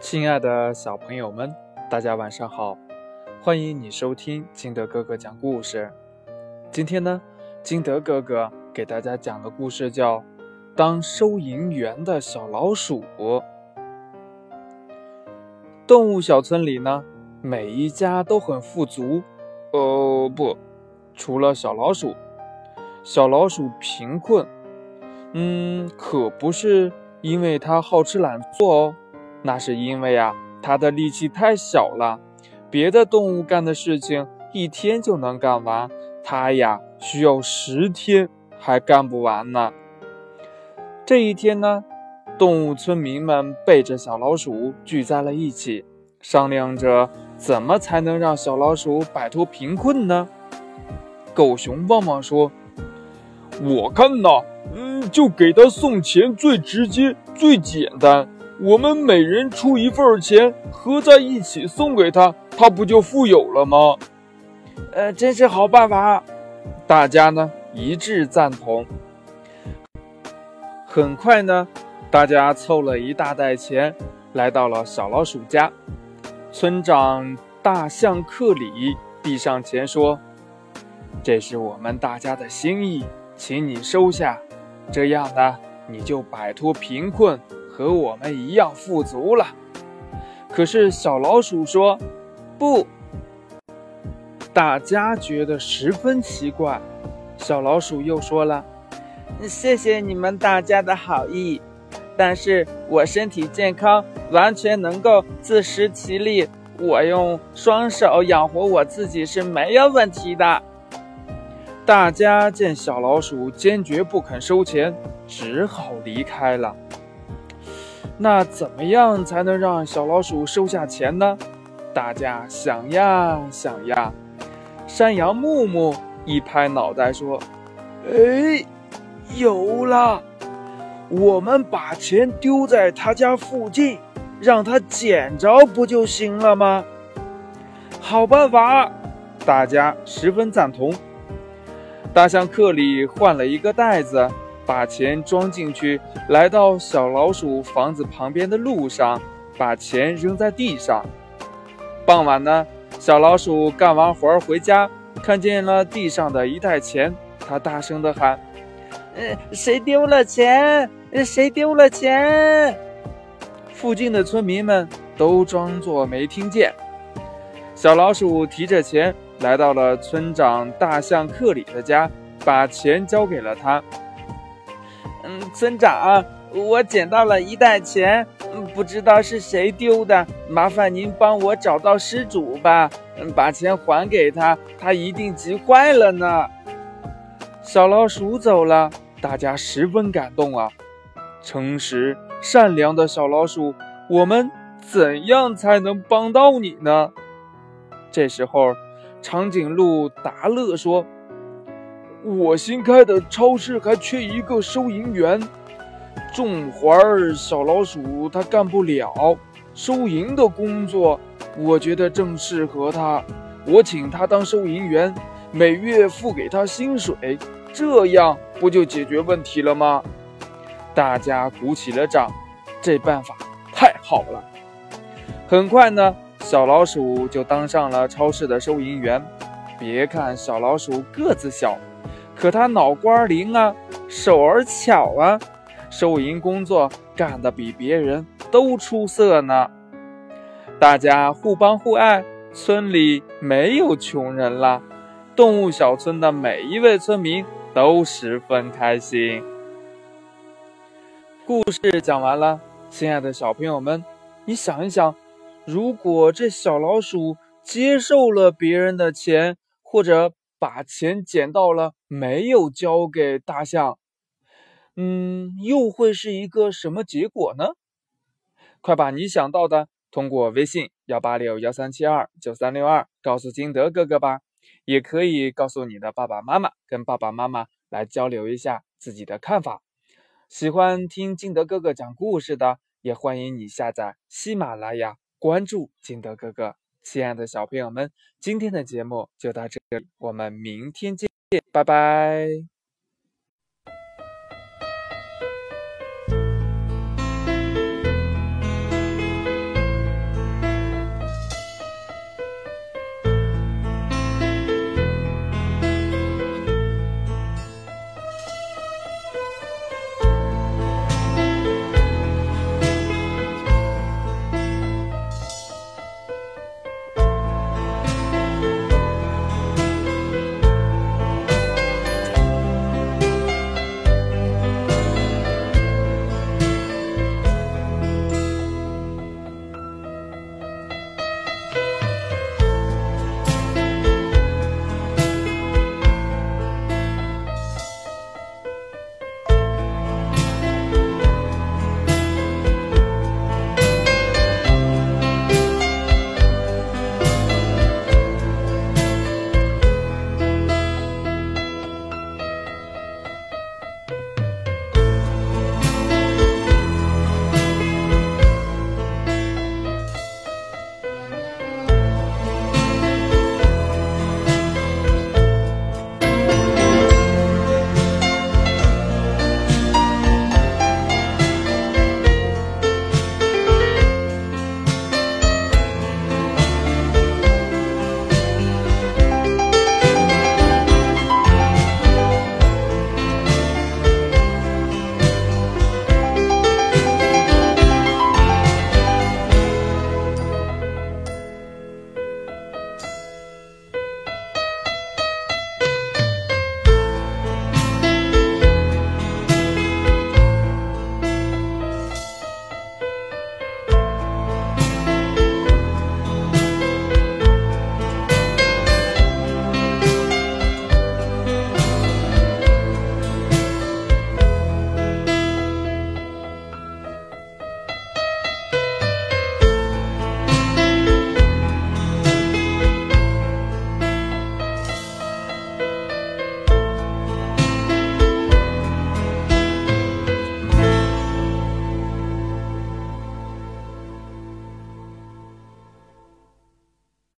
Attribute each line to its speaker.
Speaker 1: 亲爱的小朋友们，大家晚上好！欢迎你收听金德哥哥讲故事。今天呢，金德哥哥给大家讲的故事叫《当收银员的小老鼠》。动物小村里呢，每一家都很富足。哦，不，除了小老鼠，小老鼠贫困。嗯，可不是因为它好吃懒做哦。那是因为啊，它的力气太小了，别的动物干的事情一天就能干完，它呀需要十天还干不完呢。这一天呢，动物村民们背着小老鼠聚在了一起，商量着怎么才能让小老鼠摆脱贫困呢？狗熊旺旺说：“
Speaker 2: 我看呐，嗯，就给他送钱最直接、最简单。”我们每人出一份钱，合在一起送给他，他不就富有了吗？
Speaker 3: 呃，真是好办法！
Speaker 1: 大家呢一致赞同。很快呢，大家凑了一大袋钱，来到了小老鼠家。村长大象克里递上钱说：“这是我们大家的心意，请你收下。这样呢，你就摆脱贫困。”和我们一样富足了，可是小老鼠说：“不。”大家觉得十分奇怪。小老鼠又说了：“
Speaker 3: 谢谢你们大家的好意，但是我身体健康，完全能够自食其力，我用双手养活我自己是没有问题的。”
Speaker 1: 大家见小老鼠坚决不肯收钱，只好离开了。那怎么样才能让小老鼠收下钱呢？大家想呀想呀。山羊木木一拍脑袋说：“
Speaker 4: 哎，有了！我们把钱丢在他家附近，让他捡着不就行了吗？”
Speaker 1: 好办法，大家十分赞同。大象克里换了一个袋子。把钱装进去，来到小老鼠房子旁边的路上，把钱扔在地上。傍晚呢，小老鼠干完活回家，看见了地上的一袋钱，它大声地喊：“
Speaker 3: 呃，谁丢了钱？谁丢了钱？”
Speaker 1: 附近的村民们都装作没听见。小老鼠提着钱来到了村长大象克里的家，把钱交给了他。
Speaker 3: 村长，我捡到了一袋钱，不知道是谁丢的，麻烦您帮我找到失主吧，把钱还给他，他一定急坏了呢。
Speaker 1: 小老鼠走了，大家十分感动啊！诚实善良的小老鼠，我们怎样才能帮到你呢？这时候，长颈鹿达乐说。
Speaker 2: 我新开的超市还缺一个收银员，种花儿小老鼠它干不了，收银的工作我觉得正适合他，我请他当收银员，每月付给他薪水，这样不就解决问题了吗？
Speaker 1: 大家鼓起了掌，这办法太好了。很快呢，小老鼠就当上了超市的收银员。别看小老鼠个子小。可他脑瓜灵啊，手儿巧啊，收银工作干得比别人都出色呢。大家互帮互爱，村里没有穷人了。动物小村的每一位村民都十分开心。故事讲完了，亲爱的小朋友们，你想一想，如果这小老鼠接受了别人的钱，或者……把钱捡到了，没有交给大象，嗯，又会是一个什么结果呢？快把你想到的通过微信幺八六幺三七二九三六二告诉金德哥哥吧，也可以告诉你的爸爸妈妈，跟爸爸妈妈来交流一下自己的看法。喜欢听金德哥哥讲故事的，也欢迎你下载喜马拉雅，关注金德哥哥。亲爱的小朋友们，今天的节目就到这里，我们明天见，拜拜。